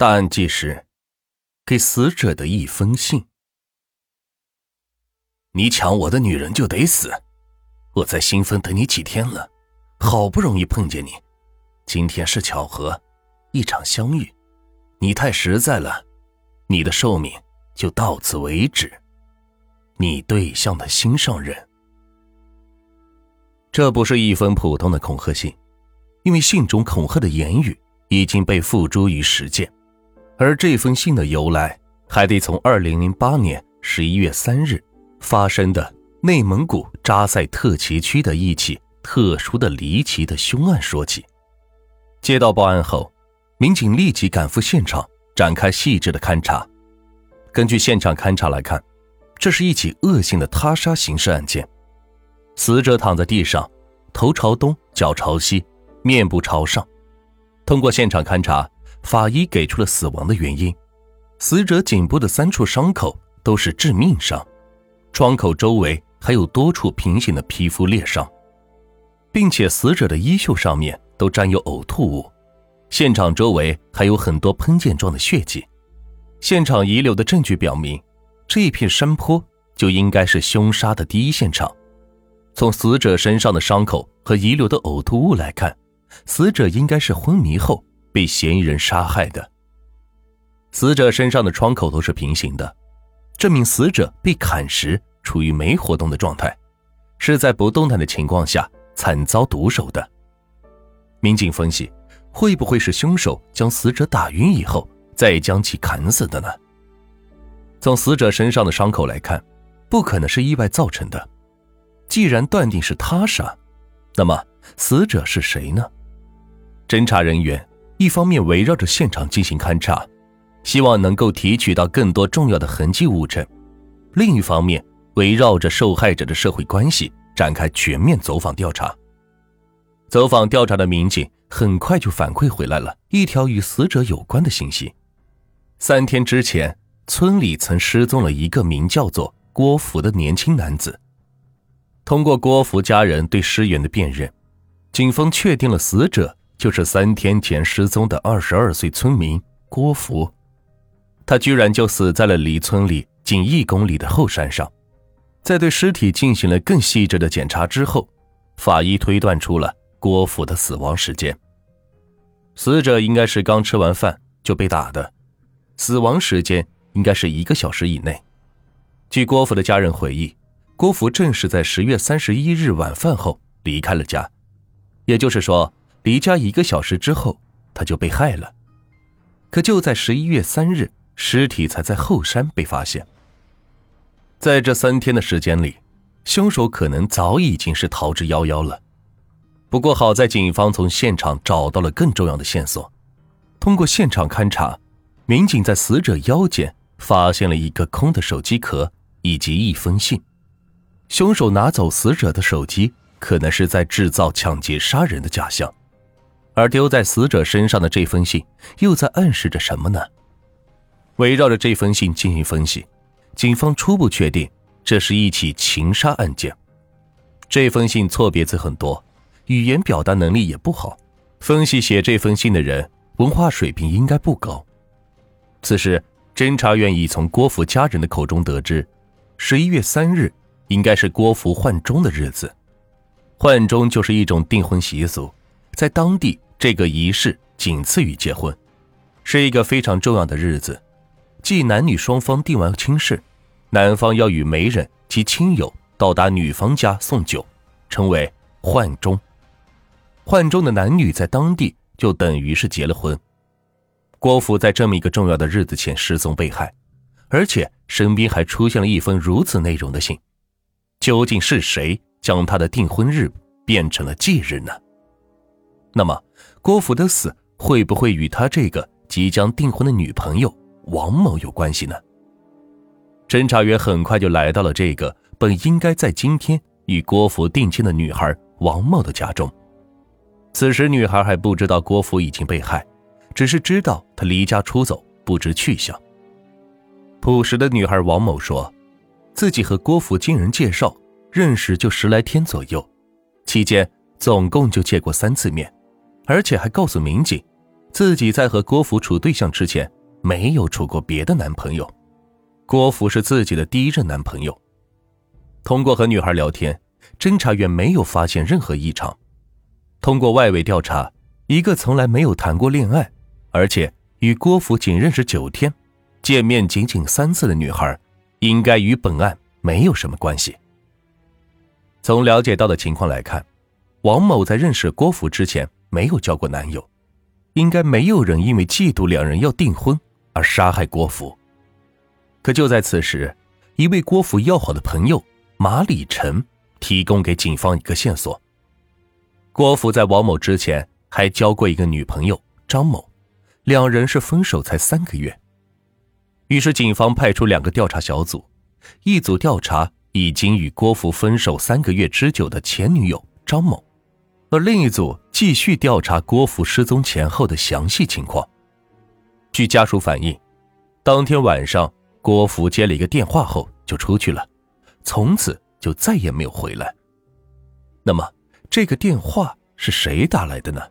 大案纪实：给死者的一封信。你抢我的女人就得死！我在新丰等你几天了，好不容易碰见你，今天是巧合，一场相遇。你太实在了，你的寿命就到此为止。你对象的心上人。这不是一封普通的恐吓信，因为信中恐吓的言语已经被付诸于实践。而这封信的由来，还得从二零零八年十一月三日发生的内蒙古扎赛特旗区的一起特殊的离奇的凶案说起。接到报案后，民警立即赶赴现场，展开细致的勘查。根据现场勘查来看，这是一起恶性的他杀刑事案件。死者躺在地上，头朝东，脚朝西，面部朝上。通过现场勘查。法医给出了死亡的原因：死者颈部的三处伤口都是致命伤，创口周围还有多处平行的皮肤裂伤，并且死者的衣袖上面都沾有呕吐物，现场周围还有很多喷溅状的血迹。现场遗留的证据表明，这一片山坡就应该是凶杀的第一现场。从死者身上的伤口和遗留的呕吐物来看，死者应该是昏迷后。被嫌疑人杀害的。死者身上的窗口都是平行的，证明死者被砍时处于没活动的状态，是在不动弹的情况下惨遭毒手的。民警分析，会不会是凶手将死者打晕以后再将其砍死的呢？从死者身上的伤口来看，不可能是意外造成的。既然断定是他杀，那么死者是谁呢？侦查人员。一方面围绕着现场进行勘查，希望能够提取到更多重要的痕迹物证；另一方面，围绕着受害者的社会关系展开全面走访调查。走访调查的民警很快就反馈回来了一条与死者有关的信息：三天之前，村里曾失踪了一个名叫做郭福的年轻男子。通过郭福家人对尸源的辨认，警方确定了死者。就是三天前失踪的二十二岁村民郭福，他居然就死在了离村里仅一公里的后山上。在对尸体进行了更细致的检查之后，法医推断出了郭福的死亡时间。死者应该是刚吃完饭就被打的，死亡时间应该是一个小时以内。据郭福的家人回忆，郭福正是在十月三十一日晚饭后离开了家，也就是说。离家一个小时之后，他就被害了。可就在十一月三日，尸体才在后山被发现。在这三天的时间里，凶手可能早已经是逃之夭夭了。不过好在警方从现场找到了更重要的线索。通过现场勘查，民警在死者腰间发现了一个空的手机壳以及一封信。凶手拿走死者的手机，可能是在制造抢劫杀人的假象。而丢在死者身上的这封信，又在暗示着什么呢？围绕着这封信进行分析，警方初步确定这是一起情杀案件。这封信错别字很多，语言表达能力也不好，分析写这封信的人文化水平应该不高。此时，侦查员已从郭福家人的口中得知，十一月三日应该是郭福换钟的日子。换钟就是一种订婚习俗。在当地，这个仪式仅次于结婚，是一个非常重要的日子。即男女双方定完亲事，男方要与媒人及亲友到达女方家送酒，称为换钟。换钟的男女在当地就等于是结了婚。郭福在这么一个重要的日子前失踪被害，而且身边还出现了一封如此内容的信，究竟是谁将他的订婚日变成了忌日呢？那么，郭福的死会不会与他这个即将订婚的女朋友王某有关系呢？侦查员很快就来到了这个本应该在今天与郭福定亲的女孩王某的家中。此时，女孩还不知道郭福已经被害，只是知道他离家出走，不知去向。朴实的女孩王某说，自己和郭福经人介绍认识就十来天左右，期间总共就见过三次面。而且还告诉民警，自己在和郭福处对象之前没有处过别的男朋友，郭福是自己的第一任男朋友。通过和女孩聊天，侦查员没有发现任何异常。通过外围调查，一个从来没有谈过恋爱，而且与郭福仅认识九天、见面仅仅三次的女孩，应该与本案没有什么关系。从了解到的情况来看，王某在认识郭福之前没有交过男友，应该没有人因为嫉妒两人要订婚而杀害郭福。可就在此时，一位郭福要好的朋友马礼成提供给警方一个线索。郭福在王某之前还交过一个女朋友张某，两人是分手才三个月。于是警方派出两个调查小组，一组调查已经与郭福分手三个月之久的前女友张某，而另一组继续调查郭福失踪前后的详细情况。据家属反映，当天晚上郭福接了一个电话后就出去了，从此就再也没有回来。那么。这个电话是谁打来的呢？